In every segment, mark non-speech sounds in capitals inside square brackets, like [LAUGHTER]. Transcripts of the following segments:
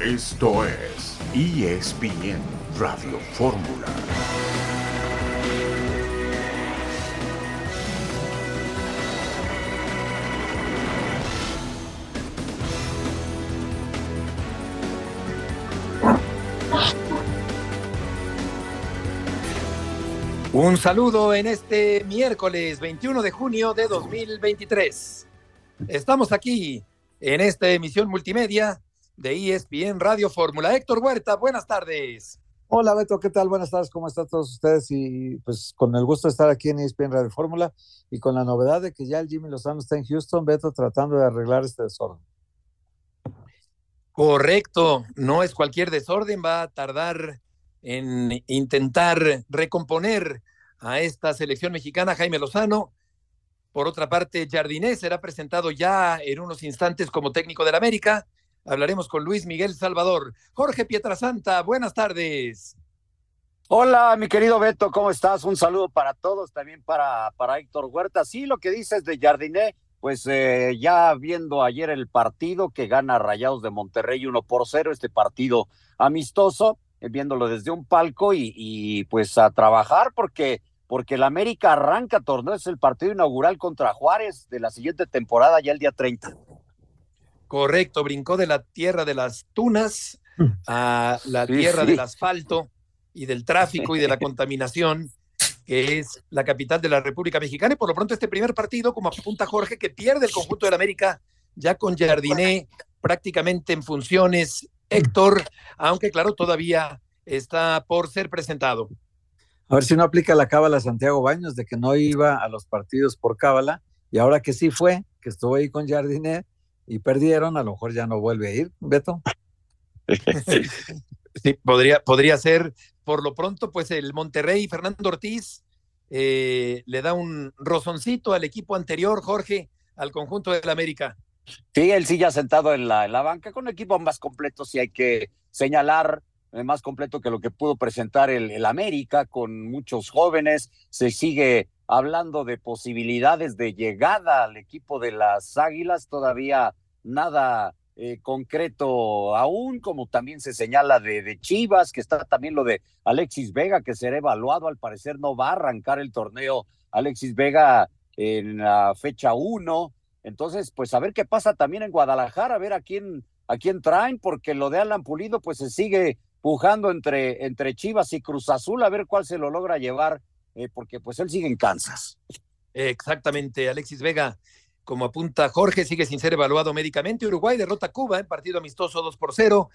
Esto es ESPN Radio Fórmula. Un saludo en este miércoles 21 de junio de 2023. Estamos aquí en esta emisión multimedia de ESPN Radio Fórmula. Héctor Huerta, buenas tardes. Hola Beto, ¿qué tal? Buenas tardes, ¿cómo están todos ustedes? Y pues con el gusto de estar aquí en ESPN Radio Fórmula y con la novedad de que ya el Jimmy Lozano está en Houston, Beto, tratando de arreglar este desorden. Correcto, no es cualquier desorden, va a tardar en intentar recomponer a esta selección mexicana, Jaime Lozano. Por otra parte, Jardinés será presentado ya en unos instantes como técnico del América. Hablaremos con Luis Miguel Salvador. Jorge Pietrasanta, buenas tardes. Hola, mi querido Beto, ¿cómo estás? Un saludo para todos, también para, para Héctor Huerta. Sí, lo que dices de Jardiné, pues eh, ya viendo ayer el partido que gana Rayados de Monterrey 1 por 0, este partido amistoso, eh, viéndolo desde un palco y, pues a trabajar porque porque el América arranca torneo, es el partido inaugural contra Juárez de la siguiente temporada ya el día 30. Correcto, brincó de la tierra de las tunas a [LAUGHS] la Sí, tierra sí. del asfalto y del tráfico y de la [LAUGHS] contaminación, que es la capital de la República Mexicana. Y por lo pronto este primer partido, como apunta Jorge, que pierde el conjunto del América ya con Jardiné prácticamente en funciones, Héctor, aunque claro, todavía está por ser presentado. A ver si no aplica la cábala Santiago Baños de que no iba a los partidos por cábala y ahora que sí fue, que estuvo ahí con Jardiné y perdieron, a lo mejor ya no vuelve a ir, Beto. [LAUGHS] Sí, podría, podría ser. Por lo pronto, pues el Monterrey, Fernando Ortiz, eh, le da un rozoncito al equipo anterior, Jorge, al conjunto del América. Sí, él sí ya sentado en la, en la banca con un equipo más completo, sí hay que señalar, eh, más completo que lo que pudo presentar el, el América, con muchos jóvenes. Se sigue hablando de posibilidades de llegada al equipo de las Águilas, todavía nada eh, concreto aún, como también se señala de, Chivas, que está también lo de Alexis Vega, que será evaluado, al parecer no va a arrancar el torneo Alexis Vega en la fecha 1. Entonces, pues a ver qué pasa también en Guadalajara, a ver a quién, a quién traen, porque lo de Alan Pulido, pues se sigue pujando entre, entre Chivas y Cruz Azul, a ver cuál se lo logra llevar, eh, porque pues él sigue en Kansas. Exactamente, Alexis Vega, como apunta Jorge, sigue sin ser evaluado médicamente. Uruguay derrota a Cuba en partido amistoso 2 por 0.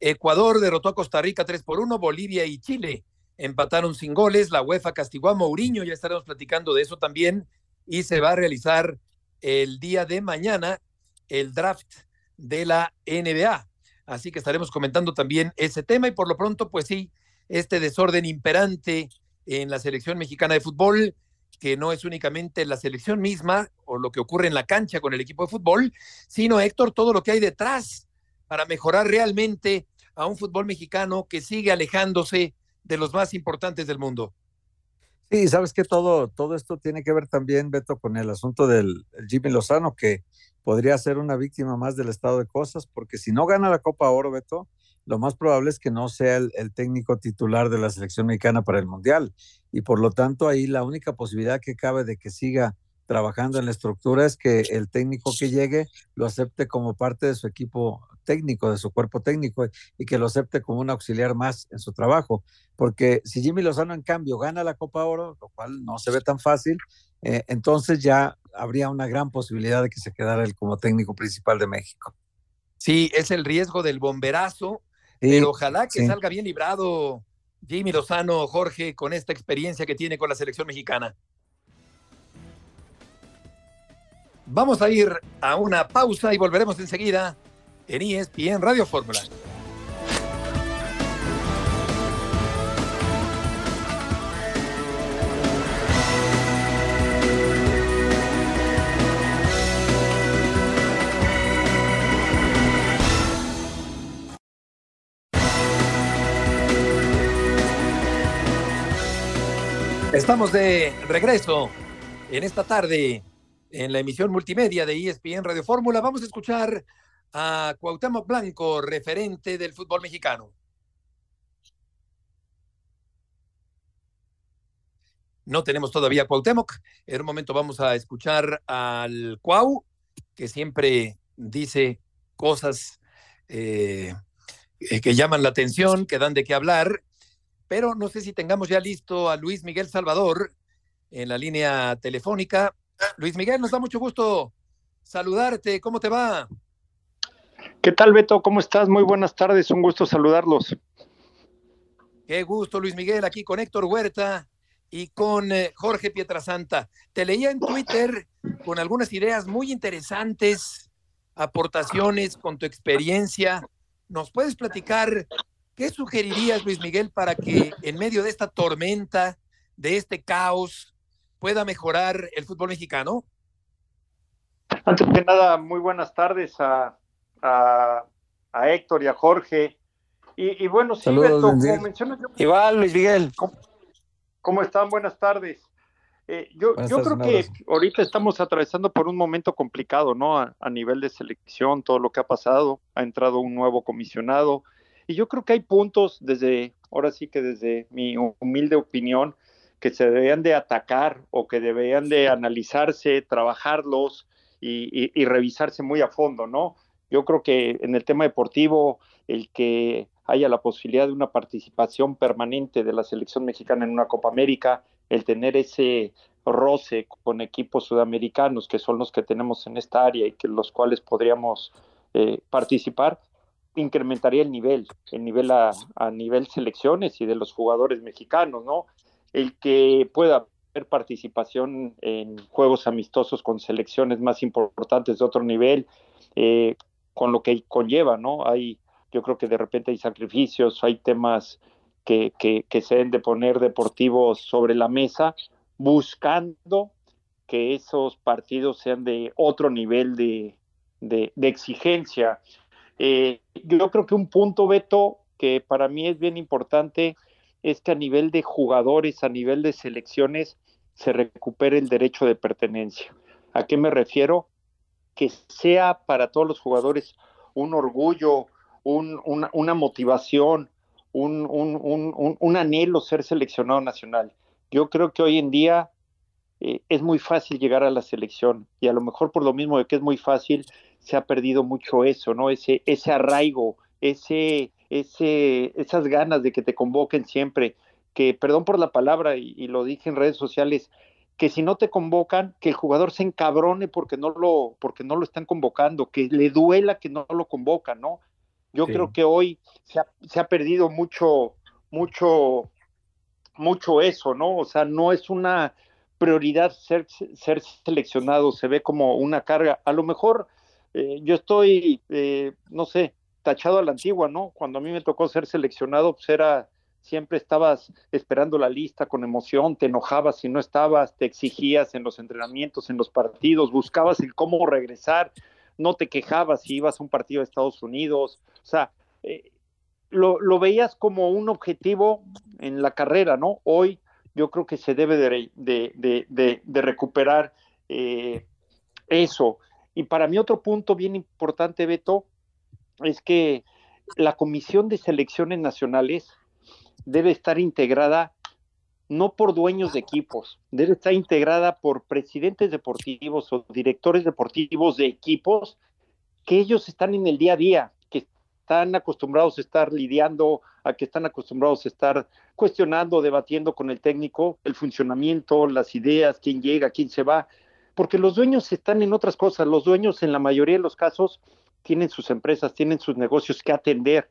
Ecuador derrotó a Costa Rica 3 por 1. Bolivia y Chile empataron sin goles. La UEFA castigó a Mourinho, ya estaremos platicando de eso también. Y se va a realizar el día de mañana el draft de la NBA. Así que estaremos comentando también ese tema y por lo pronto, pues sí, este desorden imperante en la selección mexicana de fútbol, que no es únicamente la selección misma o lo que ocurre en la cancha con el equipo de fútbol, sino, Héctor, todo lo que hay detrás para mejorar realmente a un fútbol mexicano que sigue alejándose de los más importantes del mundo. Sí, sabes que todo, todo esto tiene que ver también, Beto, con el asunto del el Jimmy Lozano, que podría ser una víctima más del estado de cosas, porque si no gana la Copa Oro, Beto, lo más probable es que no sea el, técnico titular de la selección mexicana para el Mundial. Y por lo tanto, ahí la única posibilidad que cabe de que siga trabajando en la estructura es que el técnico que llegue lo acepte como parte de su equipo técnico, de su cuerpo técnico, y que lo acepte como un auxiliar más en su trabajo. Porque si Jimmy Lozano, en cambio, gana la Copa Oro, lo cual no se ve tan fácil, eh, entonces ya habría una gran posibilidad de que se quedara él como técnico principal de México. Sí, es el riesgo del bomberazo, pero ojalá que sí. salga bien librado Jimmy Lozano, Jorge, con esta experiencia que tiene con la selección mexicana. Vamos a ir a una pausa y volveremos enseguida en ESPN Radio Fórmula. Estamos de regreso en esta tarde en la emisión multimedia de ESPN Radio Fórmula. Vamos a escuchar a Cuauhtémoc Blanco, referente del fútbol mexicano. No tenemos todavía Cuauhtémoc. En un momento vamos a escuchar al Cuau, que siempre dice cosas eh, eh, que llaman la atención, que dan de qué hablar. Pero no sé si tengamos ya listo a Luis Miguel Salvador en la línea telefónica. Luis Miguel, nos da mucho gusto saludarte. ¿Cómo te va? ¿Qué tal, Beto? ¿Cómo estás? Muy buenas tardes. Un gusto saludarlos. Qué gusto, Luis Miguel, aquí con Héctor Huerta y con eh, Jorge Pietrasanta. Te leía en Twitter con algunas ideas muy interesantes, aportaciones con tu experiencia. ¿Nos puedes platicar qué sugerirías, Luis Miguel, para que en medio de esta tormenta, de este caos, pueda mejorar el fútbol mexicano? Antes que nada, muy buenas tardes a, a, Héctor y a Jorge. Y, bueno, sí, Beto, como mencionas. Igual, Luis Miguel. ¿Cómo están? Buenas tardes. Eh, yo, yo creo que ahorita estamos atravesando por un momento complicado, ¿no? A, nivel de selección, todo lo que ha pasado, ha entrado un nuevo comisionado y yo creo que hay puntos desde, ahora sí que desde mi humilde opinión, que se deberían de atacar o que deberían de analizarse, trabajarlos y, y revisarse muy a fondo, ¿no? Yo creo que en el tema deportivo, el que haya la posibilidad de una participación permanente de la selección mexicana en una Copa América, el tener ese roce con equipos sudamericanos que son los que tenemos en esta área y que los cuales podríamos eh, participar, incrementaría el nivel, el nivel a, a, nivel selecciones y de los jugadores mexicanos, ¿no? El que pueda haber participación en juegos amistosos con selecciones más importantes de otro nivel, eh, con lo que conlleva, ¿no? Hay yo creo que de repente hay sacrificios, hay temas que, que, se deben de poner deportivos sobre la mesa, buscando que esos partidos sean de otro nivel de, de, exigencia. Eh, yo creo que un punto, Beto, que para mí es bien importante, es que a nivel de jugadores, a nivel de selecciones, se recupere el derecho de pertenencia. ¿A qué me refiero? Que sea para todos los jugadores un orgullo, una, motivación, un, anhelo ser seleccionado nacional. Yo creo que hoy en día eh, es muy fácil llegar a la selección y a lo mejor por lo mismo de que es muy fácil, se ha perdido mucho eso, ¿no? Ese, ese arraigo, ese, ese, esas ganas de que te convoquen siempre, que, perdón por la palabra, y, y, lo dije en redes sociales, que si no te convocan, que el jugador se encabrone porque no lo, porque no lo están convocando, que le duela que no lo convocan, ¿no? Yo creo que hoy se ha, se ha, perdido mucho, mucho, mucho eso, ¿no? O sea, no es una prioridad ser, ser seleccionado, se ve como una carga. A lo mejor eh, yo estoy, eh, no sé, tachado a la antigua, ¿no? Cuando a mí me tocó ser seleccionado, pues era, siempre estabas esperando la lista con emoción, te enojabas si no estabas, te exigías en los entrenamientos, en los partidos, buscabas el cómo regresar no te quejabas si ibas a un partido de Estados Unidos, o sea, eh, lo, veías como un objetivo en la carrera, ¿no? Hoy yo creo que se debe de, recuperar eh, eso. Y para mí otro punto bien importante, Beto, es que la Comisión de Selecciones Nacionales debe estar integrada no por dueños de equipos, debe estar integrada por presidentes deportivos o directores deportivos de equipos que ellos están en el día a día, que están acostumbrados a estar lidiando, a que están acostumbrados a estar cuestionando, debatiendo con el técnico el funcionamiento, las ideas, quién llega, quién se va, porque los dueños están en otras cosas, los dueños en la mayoría de los casos tienen sus empresas, tienen sus negocios que atender.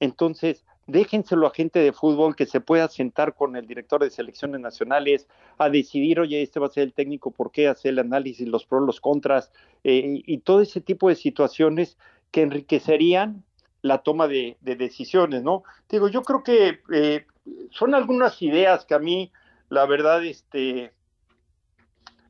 Entonces, déjenselo a gente de fútbol que se pueda sentar con el director de selecciones nacionales a decidir, oye, este va a ser el técnico, por qué hacer el análisis, los pros, los contras, eh, y todo ese tipo de situaciones que enriquecerían la toma de, decisiones, ¿no? Digo, yo creo que eh, son algunas ideas que a mí, la verdad, este,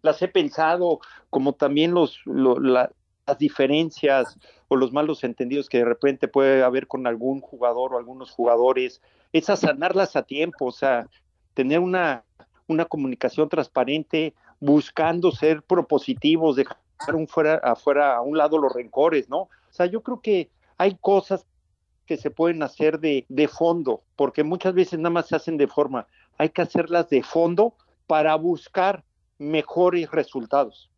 las he pensado, como también los, las diferencias, o los malos entendidos que de repente puede haber con algún jugador o algunos jugadores, es a sanarlas a tiempo, o sea, tener una, una comunicación transparente, buscando ser propositivos, dejar un fuera, afuera a un lado los rencores, ¿no? O sea, yo creo que hay cosas que se pueden hacer de, de fondo, porque muchas veces nada más se hacen de forma, hay que hacerlas de fondo para buscar mejores resultados.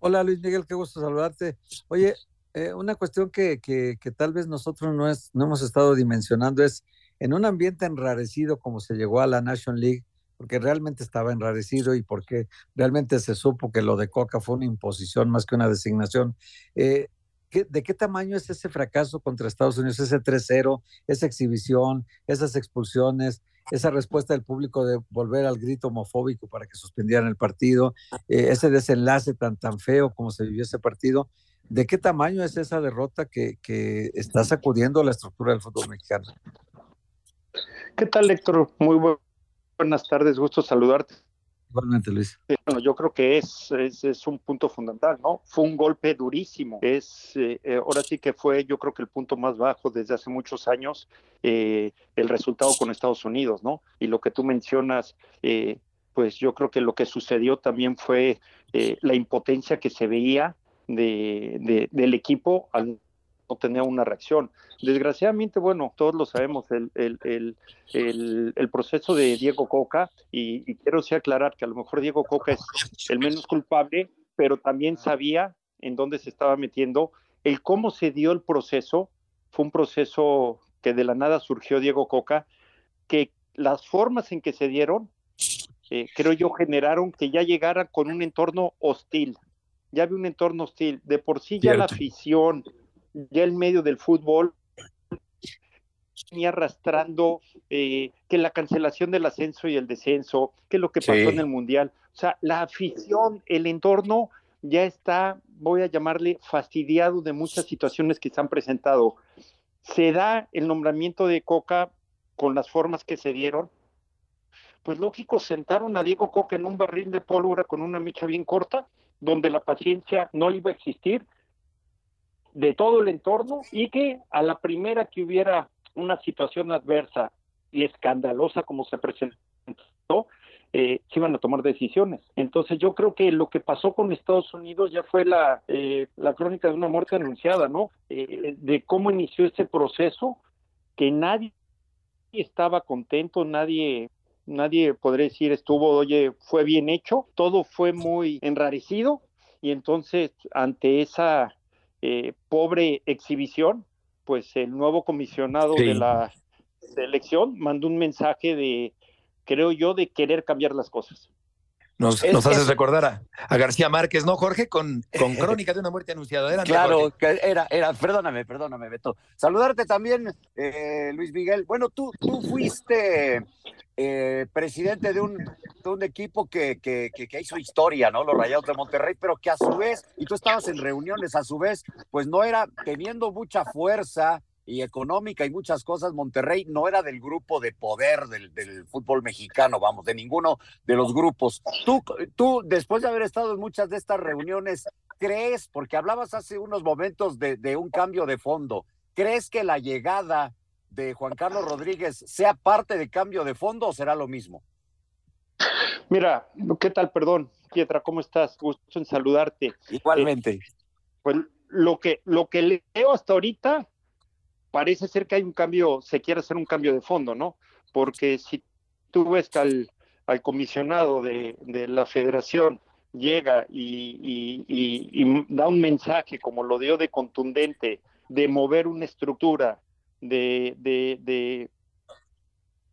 Hola Luis Miguel, qué gusto saludarte. Oye, eh, una cuestión que, que, que, tal vez nosotros no, es, no hemos estado dimensionando es en un ambiente enrarecido como se llegó a la National League, porque realmente estaba enrarecido y porque realmente se supo que lo de Coca fue una imposición más que una designación. Eh, ¿De qué tamaño es ese fracaso contra Estados Unidos, ese 3-0, esa exhibición, esas expulsiones, esa respuesta del público de volver al grito homofóbico para que suspendieran el partido, eh, ese desenlace tan, tan feo como se vivió ese partido? ¿De qué tamaño es esa derrota que, que está sacudiendo la estructura del fútbol mexicano? ¿Qué tal, Héctor? Muy buenas tardes, gusto saludarte. Igualmente, Luis. Bueno, yo creo que es, es, un punto fundamental, ¿no? Fue un golpe durísimo. Es, eh, eh, ahora sí que fue, yo creo que el punto más bajo desde hace muchos años, eh, el resultado con Estados Unidos, ¿no? Y lo que tú mencionas, pues yo creo que lo que sucedió también fue la impotencia que se veía de, del equipo al no tener una reacción. Desgraciadamente, bueno, todos lo sabemos, el, el, el, el proceso de Diego Coca, y, quiero sí aclarar que a lo mejor Diego Coca es el menos culpable, pero también sabía en dónde se estaba metiendo. El cómo se dio el proceso fue un proceso que de la nada surgió Diego Coca, que las formas en que se dieron, eh, creo yo, generaron que ya llegara con un entorno hostil ya había un entorno hostil. De por sí ya la afición, ya el medio del fútbol venía arrastrando eh, que la cancelación del ascenso y el descenso, que lo que pasó en el Mundial. O sea, la afición, el entorno ya está, voy a llamarle, fastidiado de muchas situaciones que se han presentado. Se da el nombramiento de Coca con las formas que se dieron. Pues lógico, sentaron a Diego Coca en un barril de pólvora con una micha bien corta donde la paciencia no iba a existir de todo el entorno y que a la primera que hubiera una situación adversa y escandalosa como se presentó, eh, se iban a tomar decisiones. Entonces yo creo que lo que pasó con Estados Unidos ya fue la, eh, la crónica de una muerte anunciada, ¿no? Eh, de cómo inició este proceso, que nadie estaba contento, nadie nadie podría decir estuvo, oye, fue bien hecho, todo fue muy enrarecido y entonces ante esa eh, pobre exhibición, pues el nuevo comisionado de la selección mandó un mensaje de, creo yo, de querer cambiar las cosas. Nos, nos haces recordar a, García Márquez, ¿no, Jorge? Con, con [LAUGHS] crónica de una muerte anunciada. Era claro, que era, era, perdóname, perdóname, Beto. Saludarte también, eh, Luis Miguel. Bueno, tú, tú fuiste eh, presidente de un, un equipo que, que, que, hizo historia, ¿no? Los Rayados de Monterrey, pero que a su vez, y tú estabas en reuniones, a su vez, pues no era teniendo mucha fuerza y económica y muchas cosas, Monterrey no era del grupo de poder del, del, fútbol mexicano, vamos, de ninguno de los grupos. Tú, tú, después de haber estado en muchas de estas reuniones, ¿crees, porque hablabas hace unos momentos de, de un cambio de fondo, ¿crees que la llegada de Juan Carlos Rodríguez sea parte de cambio de fondo o será lo mismo? Mira, ¿qué tal? Perdón, Pietra, ¿cómo estás? Gusto en saludarte. Igualmente. Eh, pues lo que, lo que leo hasta ahorita parece ser que hay un cambio, se quiere hacer un cambio de fondo, ¿no? Porque si tú ves al, al comisionado de, la federación llega y, y, da un mensaje como lo dio de contundente, de mover una estructura, de, de, de,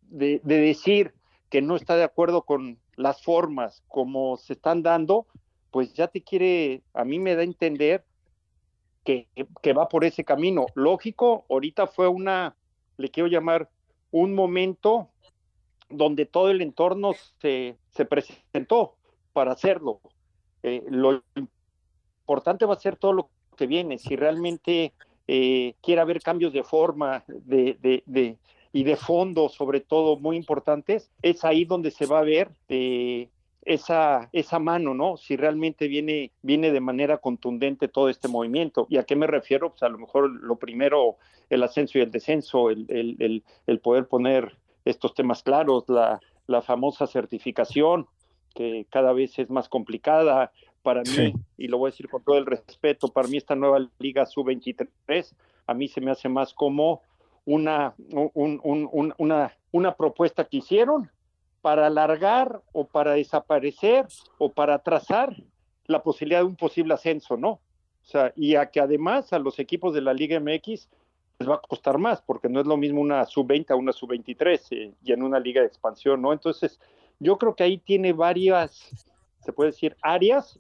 de, decir que no está de acuerdo con las formas como se están dando, pues ya te quiere, a mí me da a entender que, va por ese camino. Lógico, ahorita fue una, le quiero llamar, un momento donde todo el entorno se, se presentó para hacerlo. Eh, lo importante va a ser todo lo que viene, si realmente eh, quiere haber cambios de forma de, de, y de fondo, sobre todo, muy importantes, es ahí donde se va a ver eh, esa, esa mano, ¿no? Si realmente viene, viene de manera contundente todo este movimiento. ¿Y a qué me refiero? Pues a lo mejor lo primero, el ascenso y el descenso, el, el, el, poder poner estos temas claros, la, la famosa certificación, que cada vez es más complicada, para mí, y lo voy a decir con todo el respeto, para mí esta nueva Liga Sub-23, a mí se me hace más como una, una, propuesta que hicieron para alargar o para desaparecer o para trazar la posibilidad de un posible ascenso, ¿no? O sea, y a que además a los equipos de la Liga MX les va a costar más, porque no es lo mismo una sub-20 a una sub-23 eh, y en una liga de expansión, ¿no? Entonces, yo creo que ahí tiene varias, se puede decir, áreas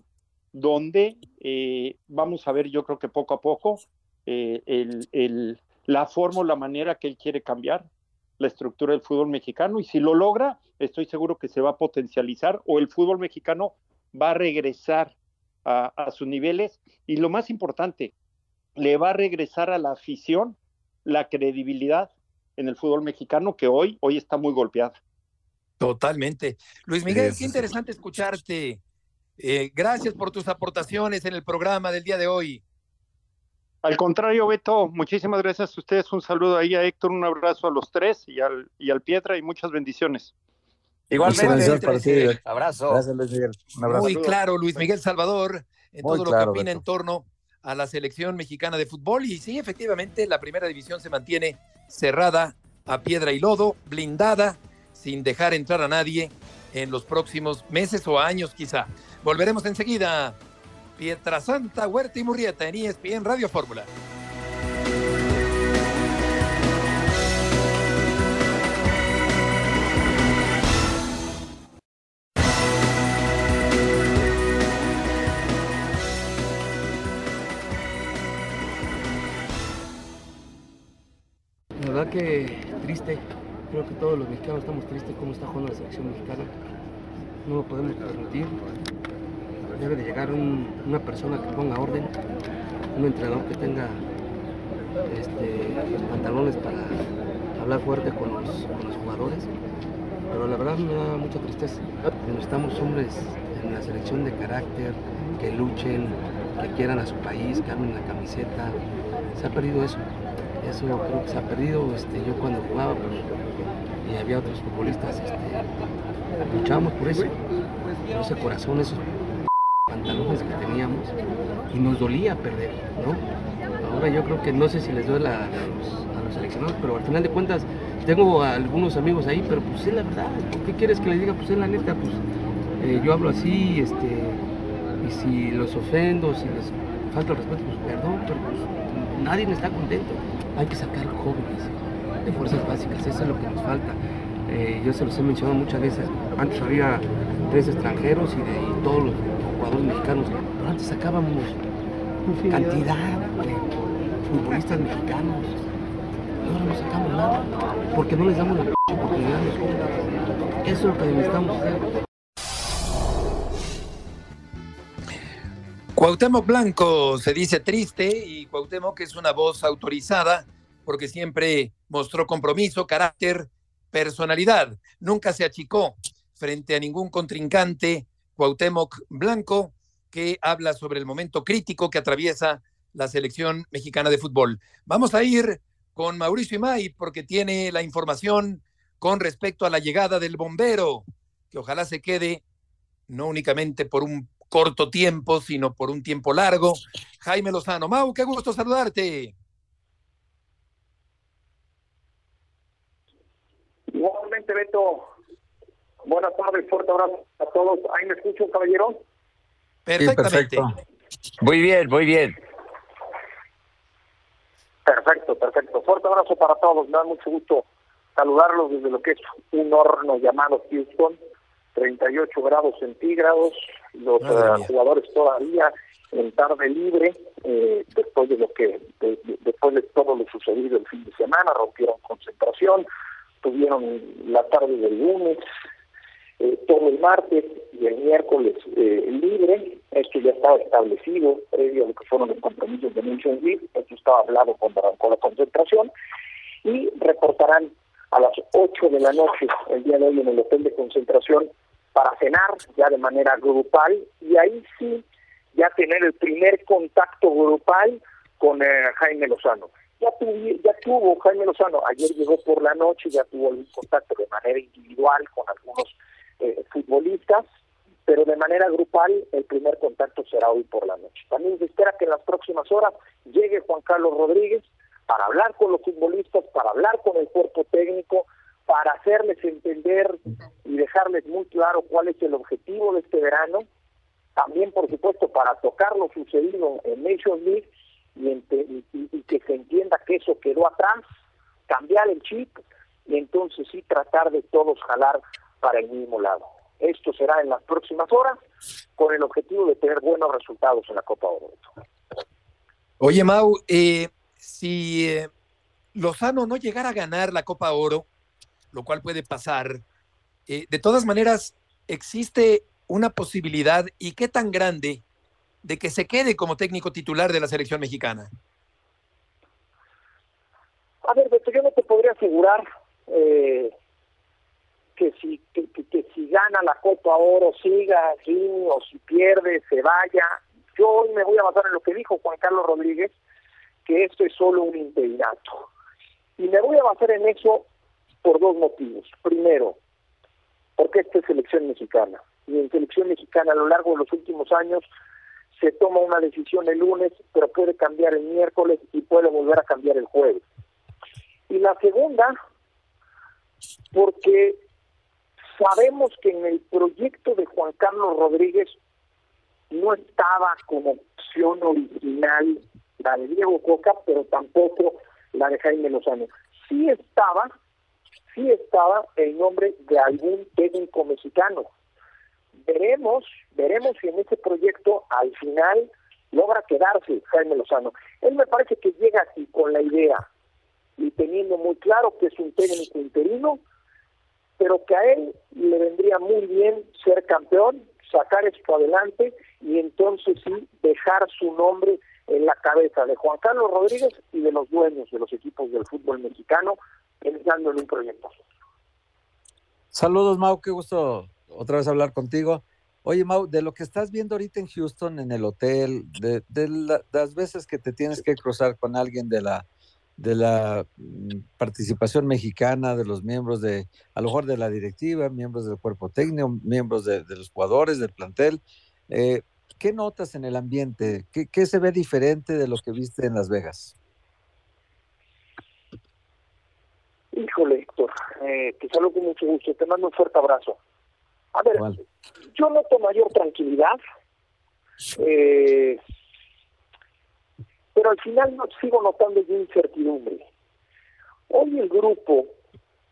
donde eh, vamos a ver, yo creo que poco a poco, eh, el, la forma o la manera que él quiere cambiar la estructura del fútbol mexicano y si lo logra, estoy seguro que se va a potencializar o el fútbol mexicano va a regresar a, a sus niveles y lo más importante, le va a regresar a la afición la credibilidad en el fútbol mexicano que hoy, hoy está muy golpeada. Totalmente. Luis Miguel, qué interesante escucharte. Eh, gracias por tus aportaciones en el programa del día de hoy. Al contrario, Beto, muchísimas gracias a ustedes. Un saludo ahí a Héctor, un abrazo a los tres y al, y al Pietra y muchas bendiciones. Igualmente, abrazo. Gracias, Luis Miguel. Un abrazo. Muy claro, Luis Miguel Salvador, en todo lo que opina en torno a la selección mexicana de fútbol. Y sí, efectivamente, la primera división se mantiene cerrada a piedra y lodo, blindada, sin dejar entrar a nadie en los próximos meses o años quizá. Volveremos enseguida. Pietrasanta, Huerta y Murrieta en ESPN Radio Fórmula. que triste, creo que todos los mexicanos estamos tristes cómo está jugando la selección mexicana. No lo podemos permitir. Debe de llegar una persona que ponga orden, un entrenador que tenga este, pantalones para hablar fuerte con los, jugadores. Pero la verdad me da mucha tristeza. Necesitamos hombres en la selección de carácter, que luchen, que quieran a su país, que armen la camiseta. Se ha perdido eso eso creo que se ha perdido. Este, yo cuando jugaba pues, y había otros futbolistas, este, luchábamos por eso, por ese corazón, esos pantalones que teníamos y nos dolía perder, ¿no? Ahora yo creo que no sé si les duele a, los, seleccionados, pero al final de cuentas tengo algunos amigos ahí, pero pues es la verdad, ¿qué quieres que les diga? Pues es la neta, pues eh, yo hablo así, este, y si los ofendo, si les falta el respeto, pues perdón, pero pues nadie está contento hay que sacar jóvenes de fuerzas básicas, eso es lo que nos falta. Eh, yo se los he mencionado muchas veces, antes había tres extranjeros y, de, todos los jugadores mexicanos, pero antes sacábamos cantidad de futbolistas mexicanos. Y ahora no sacamos nada, porque no les damos la oportunidad. Eso es lo que necesitamos hacer. Cuauhtémoc Blanco se dice triste y Cuauhtémoc es una voz autorizada porque siempre mostró compromiso, carácter, personalidad. Nunca se achicó frente a ningún contrincante. Cuauhtémoc Blanco que habla sobre el momento crítico que atraviesa la selección mexicana de fútbol. Vamos a ir con Mauricio Imay porque tiene la información con respecto a la llegada del bombero, que ojalá se quede no únicamente por un corto tiempo, sino por un tiempo largo. Jaime Lozano, Mau, qué gusto saludarte. Igualmente, Beto. Buenas tardes, fuerte abrazo a todos. ¿Ahí me escucho, caballero? Perfectamente. Muy bien, muy bien. Perfecto, perfecto. Fuerte abrazo para todos. Me da mucho gusto saludarlos desde lo que es un horno llamado Houston 38 grados centígrados, los eh, jugadores todavía en tarde libre, eh, después de lo que, después de todo lo sucedido el fin de semana, rompieron concentración, tuvieron la tarde del lunes, eh, todo el martes y el miércoles libre, esto ya estaba establecido previo a lo que fueron los compromisos de Nations League, esto estaba hablado con la concentración, y reportarán a las 8 de la noche el día de hoy en el hotel de concentración para cenar ya de manera grupal. Y ahí sí ya tener el primer contacto grupal con eh, Jaime Lozano. Ya, ya tuvo Jaime Lozano, ayer llegó por la noche, ya tuvo el contacto de manera individual con algunos eh, futbolistas, pero de manera grupal el primer contacto será hoy por la noche. También se espera que en las próximas horas llegue Juan Carlos Rodríguez para hablar con los futbolistas, para hablar con el cuerpo técnico, para hacerles entender y dejarles muy claro cuál es el objetivo de este verano, también por supuesto para tocar lo sucedido en Nations League y, que se entienda que eso quedó atrás, cambiar el chip y entonces sí tratar de todos jalar para el mismo lado. Esto será en las próximas horas con el objetivo de tener buenos resultados en la Copa Oro. Oye, Mau, eh, si eh, Lozano no llegara a ganar la Copa Oro, lo cual puede pasar, eh, de todas maneras, existe una posibilidad, y qué tan grande, de que se quede como técnico titular de la selección mexicana. A ver, Beto, yo no te podría asegurar eh, que si que, si gana la Copa Oro siga así o si pierde se vaya. Yo hoy me voy a basar en lo que dijo Juan Carlos Rodríguez, que esto es solo un interinato. Y me voy a basar en eso por dos motivos. Primero, porque esta es selección mexicana. Y en selección mexicana a lo largo de los últimos años se toma una decisión el lunes, pero puede cambiar el miércoles y puede volver a cambiar el jueves. Y la segunda, porque Sabemos que en el proyecto de Juan Carlos Rodríguez no estaba como opción original la de Diego Coca, pero tampoco la de Jaime Lozano. Sí estaba, sí estaba el nombre de algún técnico mexicano. Veremos, veremos si en este proyecto al final logra quedarse Jaime Lozano. Él me parece que llega aquí con la idea y teniendo muy claro que es un técnico interino pero que a él le vendría muy bien ser campeón, sacar esto adelante y entonces sí dejar su nombre en la cabeza de Juan Carlos Rodríguez y de los dueños de los equipos del fútbol mexicano, pensando en un proyecto. Saludos, Mau, qué gusto otra vez hablar contigo. Oye, Mau, de lo que estás viendo ahorita en Houston, en el hotel, de, las veces que te tienes que cruzar con alguien de la de la mm, participación mexicana de los miembros de, a lo mejor de la directiva, miembros del cuerpo técnico, miembros de, los jugadores, del plantel. Eh, ¿Qué notas en el ambiente? ¿Qué, se ve diferente de lo que viste en Las Vegas? Híjole, Héctor, eh, te saludo con mucho gusto, te mando un fuerte abrazo. A ver, yo noto mayor tranquilidad. Eh, pero al final no sigo notando de incertidumbre. Hoy el grupo,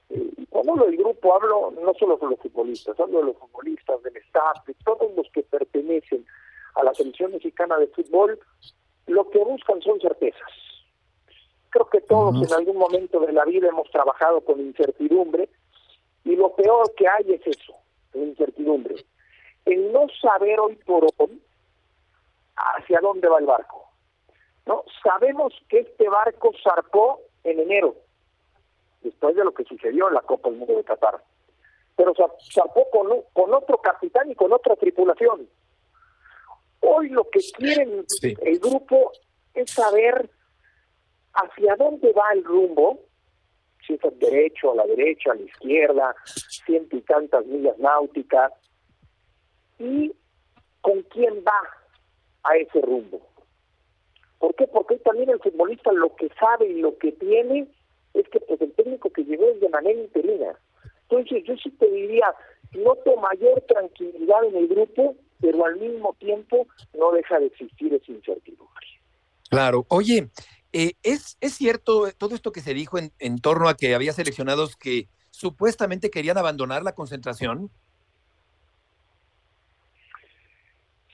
eh, cuando hablo del grupo hablo no solo de los futbolistas, hablo de los futbolistas, del staff, de todos los que pertenecen a la selección mexicana de fútbol, lo que buscan son certezas. Creo que todos en algún momento de la vida hemos trabajado con incertidumbre y lo peor que hay es eso, la incertidumbre. El no saber hoy por hoy hacia dónde va el barco. ¿No? Sabemos que este barco zarpó en enero, después de lo que sucedió en la Copa del Mundo de Qatar. Pero zarpó con, con otro capitán y con otra tripulación. Hoy lo que quieren el grupo es saber hacia dónde va el rumbo, si es al derecho, a la derecha, a la izquierda, ciento y tantas millas náuticas, y con quién va a ese rumbo. ¿Por qué? Porque también el futbolista lo que sabe y lo que tiene es que pues, el técnico que llegó es de manera interina. Entonces yo sí te diría, noto mayor tranquilidad en el grupo, pero al mismo tiempo no deja de existir esa incertidumbre. Claro. Oye, eh, ¿es, ¿es cierto todo esto que se dijo en, en torno a que había seleccionados que supuestamente querían abandonar la concentración?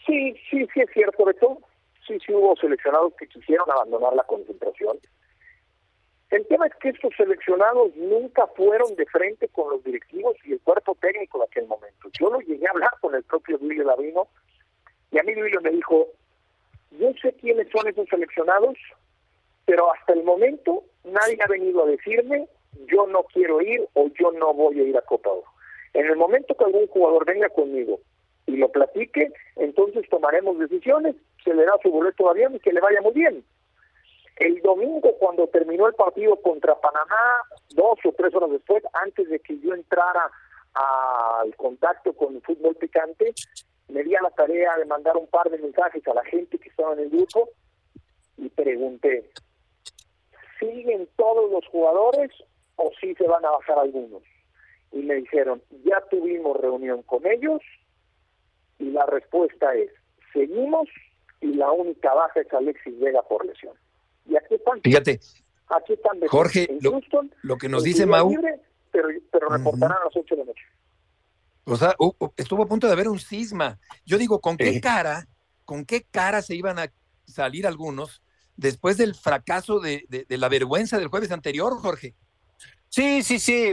Sí, sí, sí es cierto, Beto sí, sí hubo seleccionados que quisieron abandonar la concentración. El tema es que estos seleccionados nunca fueron de frente con los directivos y el cuerpo técnico de aquel momento. Yo lo llegué a hablar con el propio Duilio Lavino y a mí Duilio me dijo, yo sé quiénes son esos seleccionados, pero hasta el momento nadie ha venido a decirme yo no quiero ir o yo no voy a ir a Copa Oro. En el momento que algún jugador venga conmigo y lo platique, entonces tomaremos decisiones, se le da su boleto de avión y que le vaya muy bien. El domingo, cuando terminó el partido contra Panamá, dos o tres horas después, antes de que yo entrara al contacto con el fútbol picante, me di a la tarea de mandar un par de mensajes a la gente que estaba en el grupo y pregunté, ¿siguen todos los jugadores o sí se van a bajar algunos? Y me dijeron, ya tuvimos reunión con ellos y la respuesta es, seguimos y la única baja es Alexis Vega por lesión. Y aquí están. Fíjate. Aquí están Jorge, lo, que nos dice Mau. pero, pero reportarán a las 8 de la noche. O sea, estuvo a punto de haber un cisma. Yo digo, ¿con qué cara, con qué cara se iban a salir algunos después del fracaso de, de, la vergüenza del jueves anterior, Jorge? Sí, sí, sí.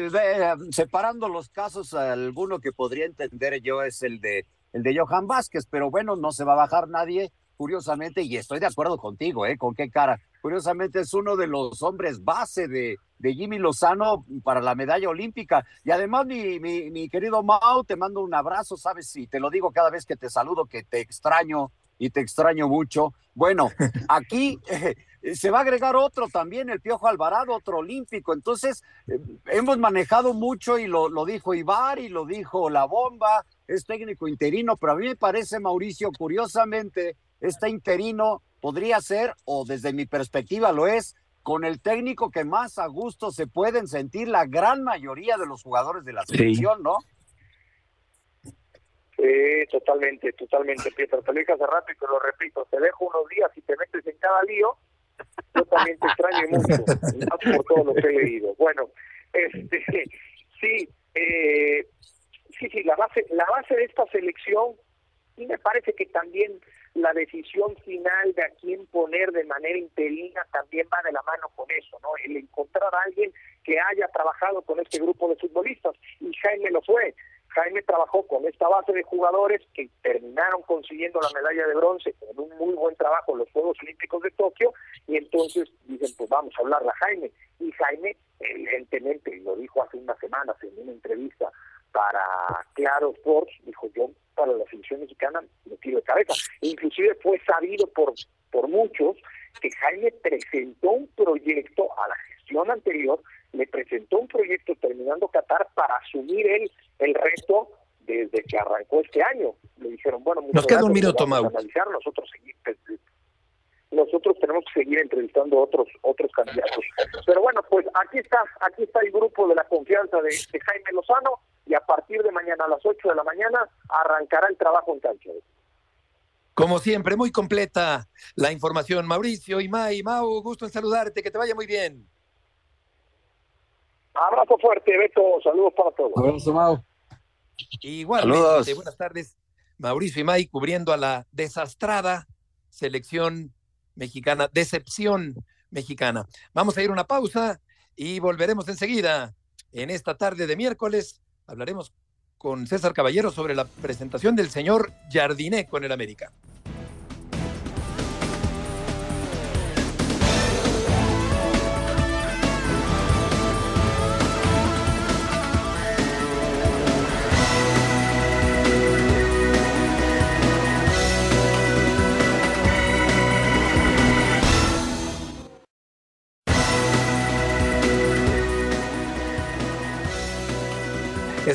separando los casos, alguno que podría entender yo es el de el de Johan Vázquez, pero bueno, no se va a bajar nadie curiosamente, y estoy de acuerdo contigo, ¿eh? ¿Con qué cara? Curiosamente es uno de los hombres base de, de Jimmy Lozano para la medalla olímpica. Y además, mi, mi, mi querido Mau, te mando un abrazo, sabes, y te lo digo cada vez que te saludo, que te extraño y te extraño mucho. Bueno, [LAUGHS] aquí eh, se va a agregar otro también, el Piojo Alvarado, otro olímpico. Entonces, eh, hemos manejado mucho y lo, lo dijo Ibar y lo dijo La Bomba, es técnico interino, pero a mí me parece, Mauricio, curiosamente, este interino podría ser, o desde mi perspectiva lo es, con el técnico que más a gusto se pueden sentir la gran mayoría de los jugadores de la selección, ¿no? Sí, totalmente, totalmente, Pietro. Te lo dije hace rato y te lo repito, te dejo unos días y te metes en cada lío, yo también te extraño mucho, por todo lo que he leído. Bueno, este, sí, eh, sí, sí, la base, la base de esta selección, y me parece que también la decisión final de a quién poner de manera interina también va de la mano con eso, ¿no? El encontrar a alguien que haya trabajado con este grupo de futbolistas, y Jaime lo fue. Jaime trabajó con esta base de jugadores que terminaron consiguiendo la medalla de bronce con un muy buen trabajo en los Juegos Olímpicos de Tokio y entonces dicen pues vamos a hablarle a Jaime y Jaime evidentemente lo dijo hace unas semanas en una entrevista para Claro Sports, dijo yo para la selección mexicana me tiro de cabeza. Inclusive fue sabido por, por muchos que Jaime presentó un proyecto a la gestión anterior, le presentó un proyecto terminando Qatar para asumir él el resto desde que arrancó este año. Le dijeron, bueno, nos queda un minuto, Analizar, nosotros nosotros tenemos que seguir entrevistando otros otros candidatos. Pero bueno, pues aquí está, aquí está el grupo de la confianza de, de Jaime Lozano y a partir de mañana a las 8 de la mañana arrancará el trabajo en cancha. Como siempre, muy completa la información. Mauricio y May, Mau, gusto en saludarte, que te vaya muy bien. Abrazo fuerte, Beto, saludos para todos. Abrazo, Mau. Igualmente, buenas tardes. Mauricio y May cubriendo a la desastrada selección mexicana, decepción mexicana. Vamos a ir a una pausa y volveremos enseguida en esta tarde de miércoles hablaremos con César Caballero sobre la presentación del señor Jardiné con el América.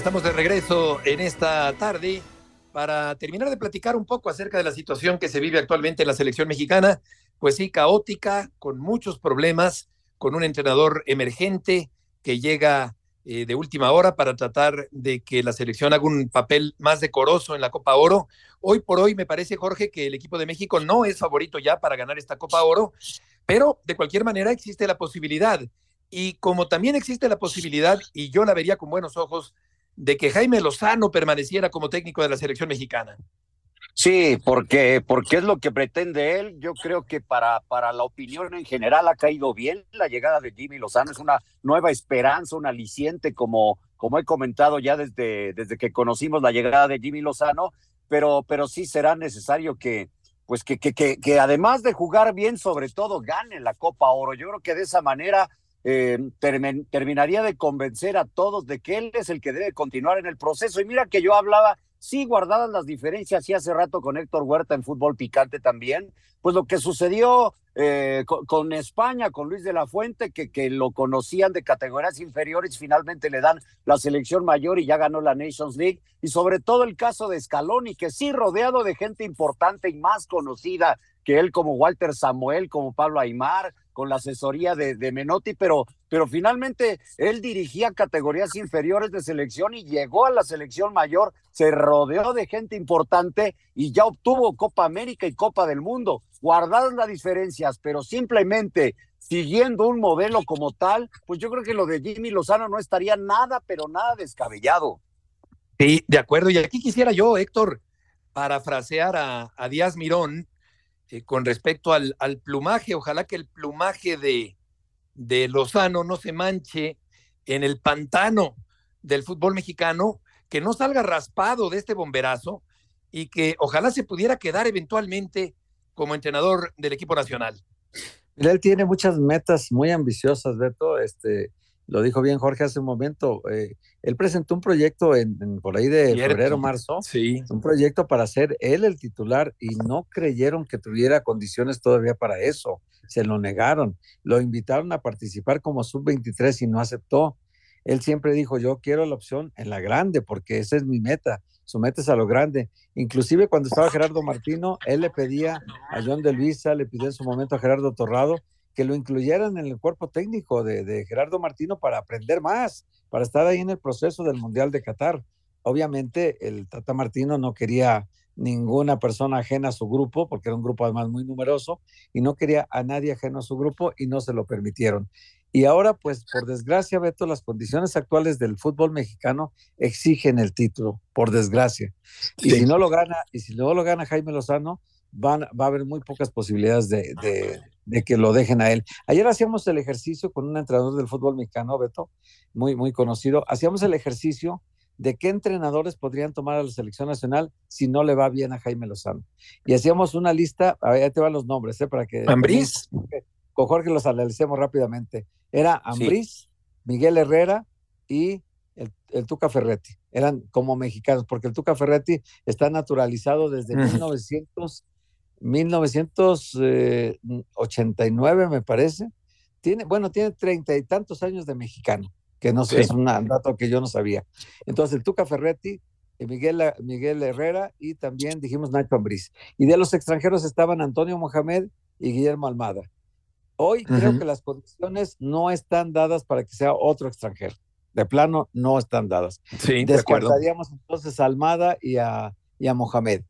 Estamos de regreso en esta tarde para terminar de platicar un poco acerca de la situación que se vive actualmente en la selección mexicana. Pues sí, caótica, con muchos problemas, con un entrenador emergente que llega eh, de última hora para tratar de que la selección haga un papel más decoroso en la Copa Oro. Hoy por hoy me parece, Jorge, que el equipo de México no es favorito ya para ganar esta Copa Oro, pero de cualquier manera existe la posibilidad. Y como también existe la posibilidad, y yo la vería con buenos ojos, de que Jaime Lozano permaneciera como técnico de la selección mexicana. Sí, porque, porque es lo que pretende él. Yo creo que para, para la opinión en general ha caído bien la llegada de Jimmy Lozano. Es una nueva esperanza, un aliciente, como, como he comentado ya desde, desde que conocimos la llegada de Jimmy Lozano, pero, pero sí será necesario que, pues que, que, que, que además de jugar bien, sobre todo gane la Copa Oro. Yo creo que de esa manera eh, terminaría de convencer a todos de que él es el que debe continuar en el proceso. Y mira que yo hablaba sí guardadas las diferencias, y hace rato con Héctor Huerta en fútbol picante también, pues lo que sucedió eh, con, España, con Luis de la Fuente, que, que lo conocían de categorías inferiores, finalmente le dan la selección mayor y ya ganó la Nations League, y sobre todo el caso de Scaloni, que sí rodeado de gente importante y más conocida que él como Walter Samuel, como Pablo Aymar, con la asesoría de, Menotti, pero, pero finalmente él dirigía categorías inferiores de selección y llegó a la selección mayor, se rodeó de gente importante y ya obtuvo Copa América y Copa del Mundo. Guardadas las diferencias, pero simplemente siguiendo un modelo como tal, pues yo creo que lo de Jimmy Lozano no estaría nada, pero nada descabellado. Sí, de acuerdo. Y aquí quisiera yo, Héctor, parafrasear a, a Díaz Mirón, eh, con respecto al, plumaje. Ojalá que el plumaje de, de Lozano no se manche en el pantano del fútbol mexicano, que no salga raspado de este bomberazo y que ojalá se pudiera quedar eventualmente como entrenador del equipo nacional. Él tiene muchas metas muy ambiciosas, Beto. Este, lo dijo bien Jorge hace un momento, eh, él presentó un proyecto en, por ahí de febrero, marzo, sí. un proyecto para ser él el titular y no creyeron que tuviera condiciones todavía para eso, se lo negaron, lo invitaron a participar como sub-23 y no aceptó. Él siempre dijo, yo quiero la opción en la grande porque esa es mi meta, su meta es a lo grande. Inclusive cuando estaba Gerardo Martino, él le pedía a John de Luisa, le pidió en su momento a Gerardo Torrado que lo incluyeran en el cuerpo técnico de, Gerardo Martino para aprender más, para estar ahí en el proceso del Mundial de Qatar. Obviamente el Tata Martino no quería ninguna persona ajena a su grupo, porque era un grupo además muy numeroso, y no quería a nadie ajeno a su grupo y no se lo permitieron. Y ahora, pues, por desgracia, Beto, las condiciones actuales del fútbol mexicano exigen el título, por desgracia. Y si no lo gana, y si no lo gana Jaime Lozano, van, va a haber muy pocas posibilidades de, de que lo dejen a él. Ayer hacíamos el ejercicio con un entrenador del fútbol mexicano, Beto, muy, muy conocido. Hacíamos el ejercicio de qué entrenadores podrían tomar a la selección nacional si no le va bien a Jaime Lozano. Y hacíamos una lista, ahí te van los nombres, ¿eh? para que... Ambriz. Con Jorge los analicemos rápidamente. Era Ambriz, Miguel Herrera y el, el, Tuca Ferretti. Eran como mexicanos, porque el Tuca Ferretti está naturalizado desde 1900 1989, me parece. Tiene, bueno, tiene treinta y tantos años de mexicano, que no sé, es un dato que yo no sabía. Entonces, el Tuca Ferretti, eh, Miguel, Miguel Herrera y también dijimos Nacho Ambriz. Y de los extranjeros estaban Antonio Mohamed y Guillermo Almada. Hoy creo que las condiciones no están dadas para que sea otro extranjero. De plano, no están dadas. Sí, Descartaríamos entonces a Almada y a, y a Mohamed.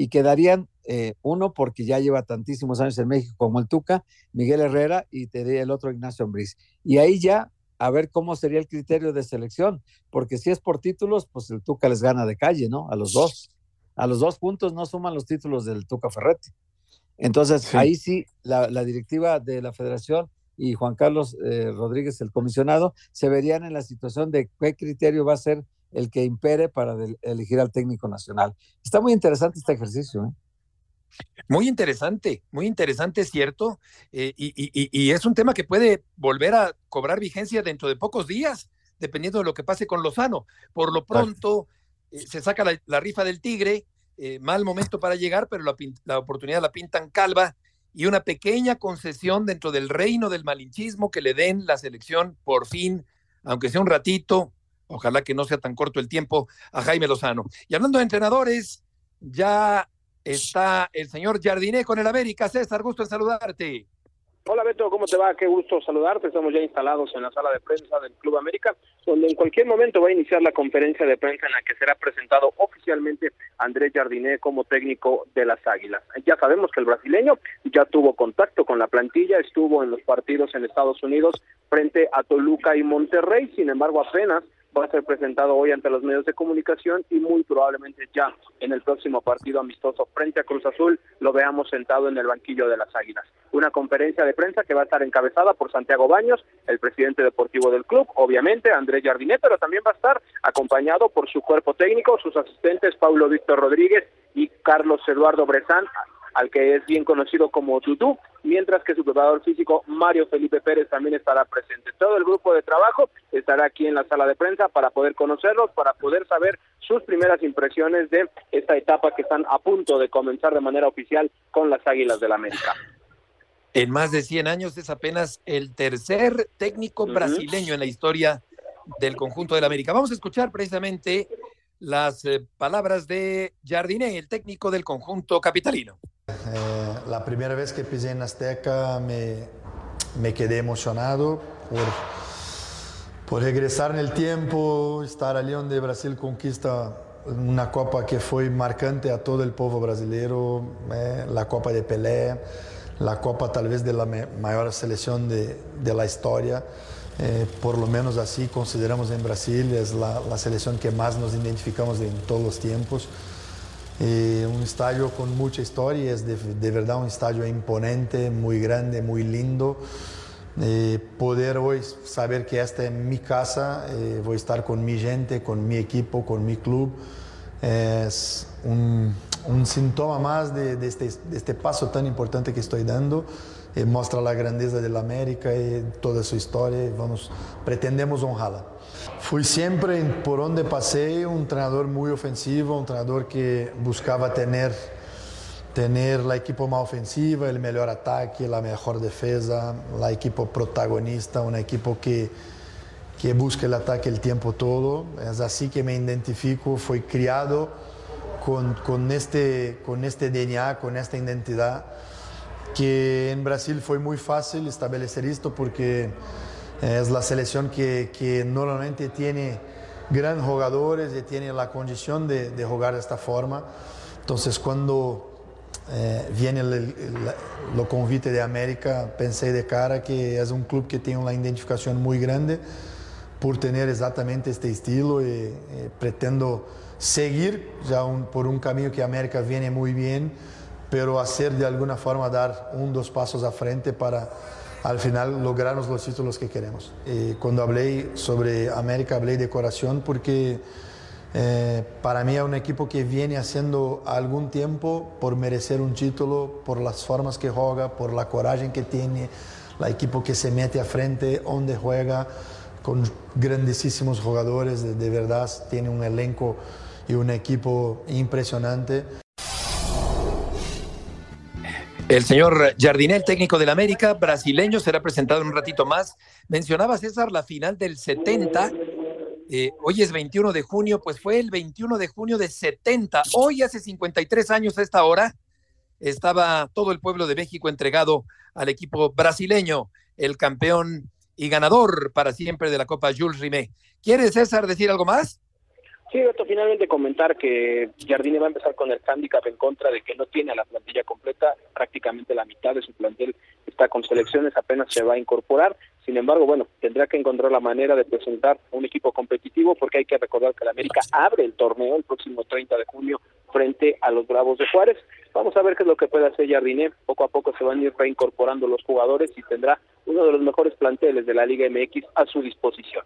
Y quedarían eh, uno porque ya lleva tantísimos años en México como el Tuca, Miguel Herrera y te el otro Ignacio Ambriz. Y ahí ya a ver cómo sería el criterio de selección, porque si es por títulos, pues el Tuca les gana de calle, ¿no? A los dos. A los dos puntos no suman los títulos del Tuca Ferretti. Entonces, ahí sí, la, directiva de la federación y Juan Carlos eh, Rodríguez, el comisionado, se verían en la situación de qué criterio va a ser el que impere para elegir al técnico nacional. Está muy interesante este ejercicio. ¿eh? Muy interesante, muy interesante, es cierto, eh, y, es un tema que puede volver a cobrar vigencia dentro de pocos días, dependiendo de lo que pase con Lozano. Por lo pronto, eh, se saca la, rifa del Tigre, eh, mal momento para llegar, pero la, la, oportunidad la pintan calva y una pequeña concesión dentro del reino del malinchismo que le den la selección por fin, aunque sea un ratito, ojalá que no sea tan corto el tiempo, a Jaime Lozano. Y hablando de entrenadores, ya está el señor Jardiné con el América. César, gusto en saludarte. Hola Beto, ¿cómo te va? Qué gusto saludarte. Estamos ya instalados en la sala de prensa del Club América, donde en cualquier momento va a iniciar la conferencia de prensa en la que será presentado oficialmente Andrés Jardiné como técnico de las Águilas. Ya sabemos que el brasileño ya tuvo contacto con la plantilla, estuvo en los partidos en Estados Unidos frente a Toluca y Monterrey, sin embargo apenas va a ser presentado hoy ante los medios de comunicación y muy probablemente ya en el próximo partido amistoso frente a Cruz Azul lo veamos sentado en el banquillo de las Águilas. Una conferencia de prensa que va a estar encabezada por Santiago Baños, el presidente deportivo del club, obviamente Andrés Jardinet, pero también va a estar acompañado por su cuerpo técnico, sus asistentes Paulo Víctor Rodríguez y Carlos Eduardo Brezán, al que es bien conocido como Dudu, mientras que su preparador físico Mario Felipe Pérez también estará presente. Todo el grupo de trabajo estará aquí en la sala de prensa para poder conocerlos, para poder saber sus primeras impresiones de esta etapa que están a punto de comenzar de manera oficial con las Águilas del la América. En más de 100 años es apenas el tercer técnico brasileño en la historia del conjunto del América. Vamos a escuchar precisamente las eh, palabras de Jardiné, el técnico del conjunto capitalino. Eh, la primera vez que pisé en Azteca me, me quedé emocionado por, por regresar en el tiempo, estar allí donde Brasil conquista una copa que fue marcante a todo el pueblo brasileño, eh, la Copa de Pelé, la copa tal vez de la mayor selección de, de la historia. Eh, por lo menos así consideramos en Brasil, es la, la selección que más nos identificamos en todos los tiempos. Eh, un estadio con mucha historia, es de, de, verdad un estadio imponente, muy grande, muy lindo. Eh, poder hoy saber que esta es mi casa, eh, voy a estar con mi gente, con mi equipo, con mi club, es un, un síntoma más de, este, de este paso tan importante que estoy dando. Eh, mostra la grandeza de América y toda su historia vamos, pretendemos honrarla. Fui siempre, por donde pasé, un entrenador muy ofensivo, un entrenador que buscaba tener, tener la equipo más ofensiva, el mejor ataque, la mejor defensa, la equipo protagonista, un equipo que, que busca el ataque el tiempo todo. Es así que me identifico, fui criado con, con, este, con este DNA, con esta identidad que en Brasil fue muy fácil establecer esto porque es la selección que, que normalmente tiene grandes jugadores y tiene la condición de, de jugar de esta forma. Entonces cuando eh, viene el, convite de América, pensé de cara que es un club que tiene una identificación muy grande por tener exactamente este estilo y, pretendo seguir ya por un camino que América viene muy bien pero hacer de alguna forma dar un, dos pasos a frente para al final lograrnos los títulos que queremos. Cuando hablé sobre América, hablé de corazón porque eh, para mí es un equipo que viene haciendo algún tiempo por merecer un título, por las formas que juega, por la coraje que tiene, la equipo que se mete a frente, donde juega, con grandísimos jugadores, de verdad tiene un elenco y un equipo impresionante. El señor Jardinel, técnico del América, brasileño, será presentado en un ratito más. Mencionaba César la final del 70. Eh, hoy es 21 de junio, pues fue el 21 de junio de 70. Hoy, hace 53 años a esta hora, estaba todo el pueblo de México entregado al equipo brasileño, el campeón y ganador para siempre de la Copa Jules Rimet. ¿Quiere César decir algo más? Sí, Beto, finalmente comentar que Jardine va a empezar con el handicap en contra de que no tiene a la plantilla completa, prácticamente la mitad de su plantel está con selecciones, apenas se va a incorporar, sin embargo, bueno, tendrá que encontrar la manera de presentar un equipo competitivo porque hay que recordar que la América abre el torneo el próximo 30 de junio frente a los Bravos de Juárez. Vamos a ver qué es lo que puede hacer Jardine, poco a poco se van a ir reincorporando los jugadores y tendrá uno de los mejores planteles de la Liga MX a su disposición.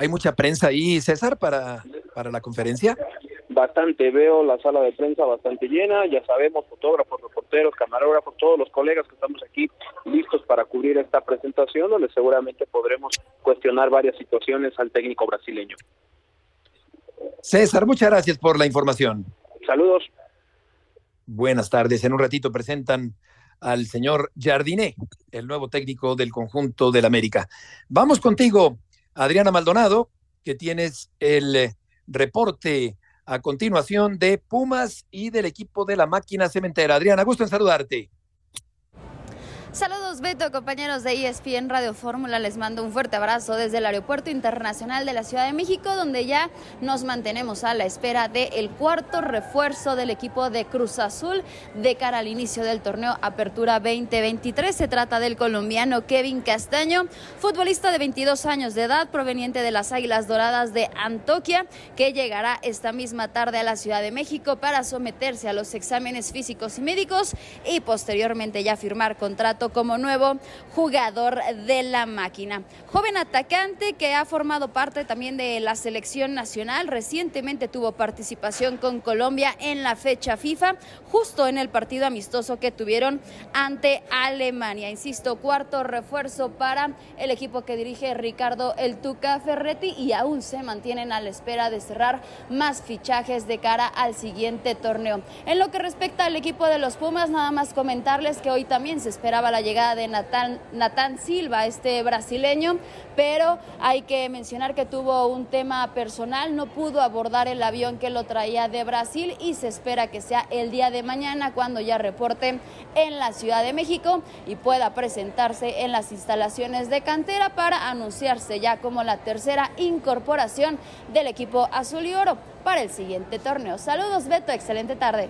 ¿Hay mucha prensa ahí, César, para, para la conferencia? Bastante, veo la sala de prensa bastante llena, ya sabemos, fotógrafos, reporteros, camarógrafos, todos los colegas que estamos aquí listos para cubrir esta presentación, donde seguramente podremos cuestionar varias situaciones al técnico brasileño. César, muchas gracias por la información. Saludos. Buenas tardes. En un ratito presentan al señor Jardiné, el nuevo técnico del conjunto del América. Vamos contigo, Adriana Maldonado, que tienes el eh, reporte a continuación de Pumas y del equipo de la máquina cementera. Adriana, gusto en saludarte. Saludos Beto, compañeros de ESPN Radio Fórmula, les mando un fuerte abrazo desde el Aeropuerto Internacional de la Ciudad de México, donde ya nos mantenemos a la espera del cuarto refuerzo del equipo de Cruz Azul de cara al inicio del torneo Apertura 2023. Se trata del colombiano Kevin Castaño, futbolista de 22 años de edad, proveniente de las Águilas Doradas de Antoquia, que llegará esta misma tarde a la Ciudad de México para someterse a los exámenes físicos y médicos y posteriormente ya firmar contrato como nuevo jugador de la máquina. Joven atacante que ha formado parte también de la selección nacional, recientemente tuvo participación con Colombia en la fecha FIFA, justo en el partido amistoso que tuvieron ante Alemania. Insisto, cuarto refuerzo para el equipo que dirige Ricardo El Tuca Ferretti y aún se mantienen a la espera de cerrar más fichajes de cara al siguiente torneo. En lo que respecta al equipo de los Pumas, nada más comentarles que hoy también se esperaba la llegada de Natán, Silva, este brasileño, pero hay que mencionar que tuvo un tema personal, no pudo abordar el avión que lo traía de Brasil y se espera que sea el día de mañana cuando ya reporte en la Ciudad de México y pueda presentarse en las instalaciones de cantera para anunciarse ya como la tercera incorporación del equipo azul y oro para el siguiente torneo. Saludos Beto, excelente tarde.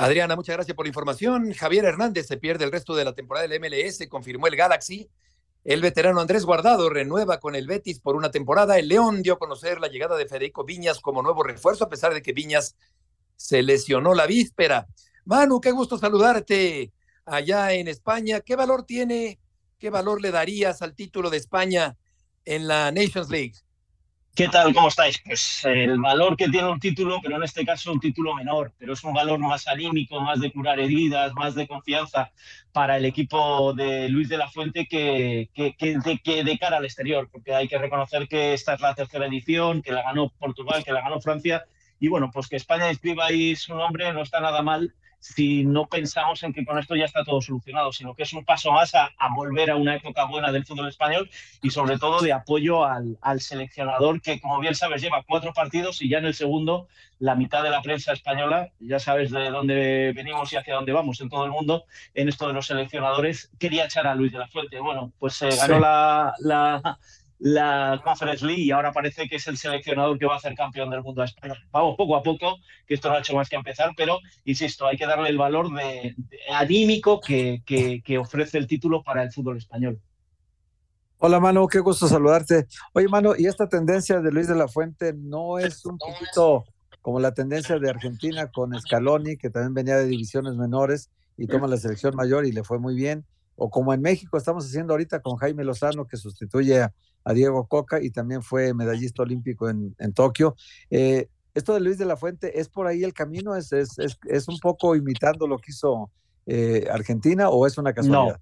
Adriana, muchas gracias por la información. Javier Hernández se pierde el resto de la temporada del MLS, confirmó el Galaxy. El veterano Andrés Guardado renueva con el Betis por una temporada. El León dio a conocer la llegada de Federico Viñas como nuevo refuerzo, a pesar de que Viñas se lesionó la víspera. Manu, qué gusto saludarte allá en España. ¿Qué valor tiene, qué valor le darías al título de España en la Nations League? ¿Qué tal? ¿Cómo estáis? Pues el valor que tiene un título, pero en este caso un título menor, pero es un valor más anímico, más de curar heridas, más de confianza para el equipo de Luis de la Fuente que, que, que, de, cara al exterior, porque hay que reconocer que esta es la tercera edición, que la ganó Portugal, que la ganó Francia, y bueno, pues que España inscriba ahí su nombre no está nada mal si no pensamos en que con esto ya está todo solucionado, sino que es un paso más a, volver a una época buena del fútbol español y sobre todo de apoyo al, seleccionador que, como bien sabes, lleva cuatro partidos y ya en el segundo la mitad de la prensa española, ya sabes de dónde venimos y hacia dónde vamos en todo el mundo, en esto de los seleccionadores, quería echar a Luis de la Fuente. Bueno, pues se ganó la, la la Conference League y ahora parece que es el seleccionador que va a ser campeón del mundo a España. Vamos poco a poco, que esto no ha hecho más que empezar, pero insisto, hay que darle el valor de, anímico que, que, ofrece el título para el fútbol español. Hola Manu, qué gusto saludarte. Oye Manu, ¿y esta tendencia de Luis de la Fuente no es un poquito como la tendencia de Argentina con Scaloni, que también venía de divisiones menores y toma la selección mayor y le fue muy bien? O como en México estamos haciendo ahorita con Jaime Lozano, que sustituye a, a Diego Coca y también fue medallista olímpico en, en Tokio. Eh, esto de Luis de la Fuente, ¿es por ahí el camino? ¿Es, es, es, un poco imitando lo que hizo eh, Argentina o es una casualidad?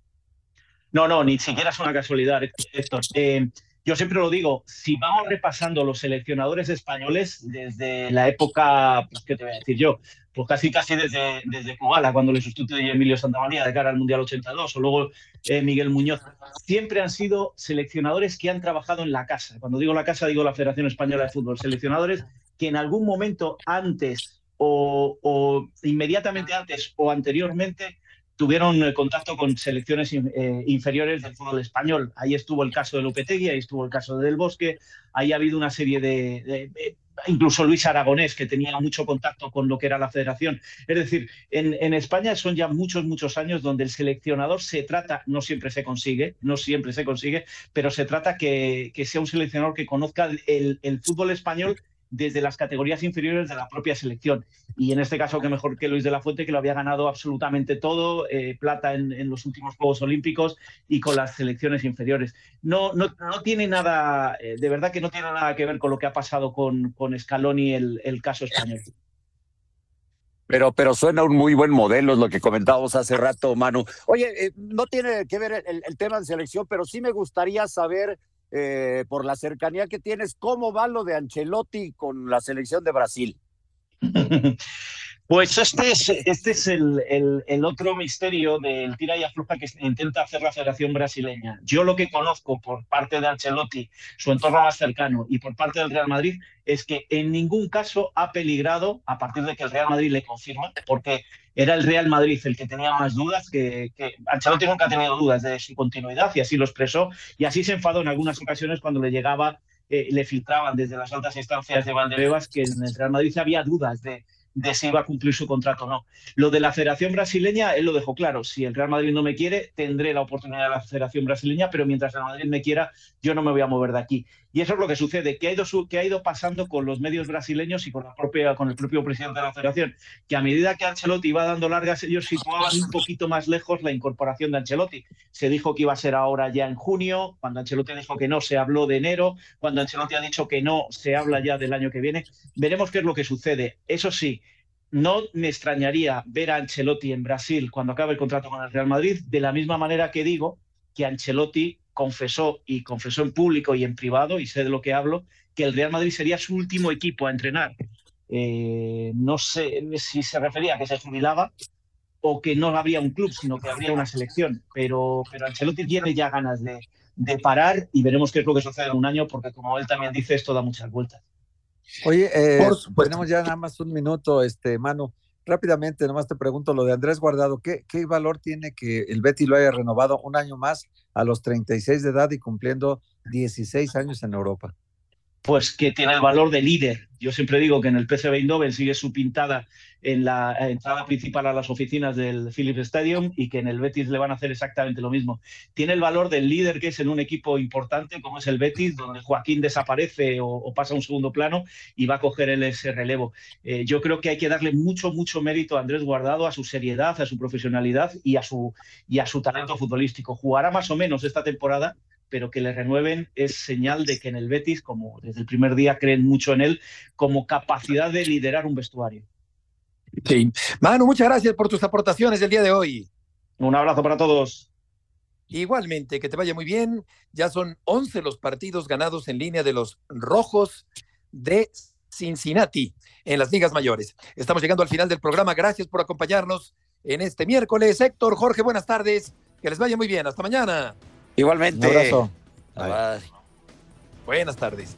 No. no, ni siquiera es una casualidad, Héctor. Eh, yo siempre lo digo, si vamos repasando los seleccionadores españoles desde la época, pues, ¿qué te voy a decir yo? Pues casi casi desde, desde cuando le sustituye Emilio Santamaría de cara al Mundial 82, o luego eh, Miguel Muñoz, siempre han sido seleccionadores que han trabajado en la casa. Cuando digo la casa, digo la Federación Española de Fútbol. Seleccionadores que en algún momento antes o inmediatamente antes o anteriormente tuvieron eh, contacto con selecciones eh, inferiores del fútbol español. Ahí estuvo el caso de Lopetegui, ahí estuvo el caso de Del Bosque, ahí ha habido una serie de, incluso Luis Aragonés, que tenía mucho contacto con lo que era la federación. Es decir, en, España son ya muchos, muchos años donde el seleccionador se trata, no siempre se consigue, no siempre se consigue, pero se trata que, sea un seleccionador que conozca el, el fútbol español desde las categorías inferiores de la propia selección. Y en este caso, que mejor que Luis de la Fuente, que lo había ganado absolutamente todo, eh, plata en, los últimos Juegos Olímpicos y con las selecciones inferiores. No, no, no tiene nada, eh, de verdad que no tiene nada que ver con lo que ha pasado con, con Scaloni, el, el caso español. Pero, pero suena un muy buen modelo, es lo que comentábamos hace rato, Manu. Oye, eh, no tiene que ver el, el, tema de selección, pero sí me gustaría saber eh, por la cercanía que tienes, ¿cómo va lo de Ancelotti con la selección de Brasil? [LAUGHS] Pues este es, este es el, el, otro misterio del tira y afloja que intenta hacer la Federación Brasileña. Yo lo que conozco por parte de Ancelotti, su entorno más cercano, y por parte del Real Madrid, es que en ningún caso ha peligrado a partir de que el Real Madrid le confirma, porque era el Real Madrid el que tenía más dudas, que, Ancelotti nunca ha tenido dudas de su continuidad y así lo expresó, y así se enfadó en algunas ocasiones cuando le llegaba, eh, le filtraban desde las altas instancias de Valdebebas que en el Real Madrid había dudas de de si iba a cumplir su contrato o no. Lo de la Federación Brasileña, él lo dejó claro. Si el Real Madrid no me quiere, tendré la oportunidad de la Federación Brasileña, pero mientras el Madrid me quiera, yo no me voy a mover de aquí. Y eso es lo que sucede, que ha ido, pasando con los medios brasileños y con, con el propio presidente de la federación, que a medida que Ancelotti iba dando largas, ellos situaban un poquito más lejos la incorporación de Ancelotti. Se dijo que iba a ser ahora ya en junio, cuando Ancelotti dijo que no, se habló de enero, cuando Ancelotti ha dicho que no, se habla ya del año que viene. Veremos qué es lo que sucede. Eso sí, no me extrañaría ver a Ancelotti en Brasil cuando acabe el contrato con el Real Madrid, de la misma manera que digo que Ancelotti confesó y confesó en público y en privado, y sé de lo que hablo, que el Real Madrid sería su último equipo a entrenar. Eh, no sé si se refería a que se jubilaba o que no habría un club, sino que habría una selección. Pero, pero Ancelotti tiene ya ganas de, de parar y veremos qué es lo que sucede en un año, porque como él también dice, esto da muchas vueltas. Oye, eh, tenemos ya nada más un minuto, este, Manu. Rápidamente, nomás te pregunto lo de Andrés Guardado, ¿qué, ¿qué valor tiene que el Betty lo haya renovado un año más a los 36 de edad y cumpliendo 16 años en Europa? Pues que tiene el valor de líder. Yo siempre digo que en el PSV Eindhoven sigue su pintada en la entrada principal a las oficinas del Philips Stadium y que en el Betis le van a hacer exactamente lo mismo. Tiene el valor del líder que es en un equipo importante como es el Betis, donde Joaquín desaparece o, pasa a un segundo plano y va a coger el, ese relevo. Eh, yo creo que hay que darle mucho, mucho mérito a Andrés Guardado, a su seriedad, a su profesionalidad y a su, y a su talento futbolístico. Jugará más o menos esta temporada, pero que le renueven es señal de que en el Betis, como desde el primer día creen mucho en él, como capacidad de liderar un vestuario. Sí. Manu, muchas gracias por tus aportaciones el día de hoy. Un abrazo para todos. Igualmente, que te vaya muy bien. Ya son 11 los partidos ganados en línea de los rojos de Cincinnati en las ligas mayores. Estamos llegando al final del programa. Gracias por acompañarnos en este miércoles. Héctor, Jorge, buenas tardes. Que les vaya muy bien. Hasta mañana. Igualmente. Un abrazo. Buenas tardes.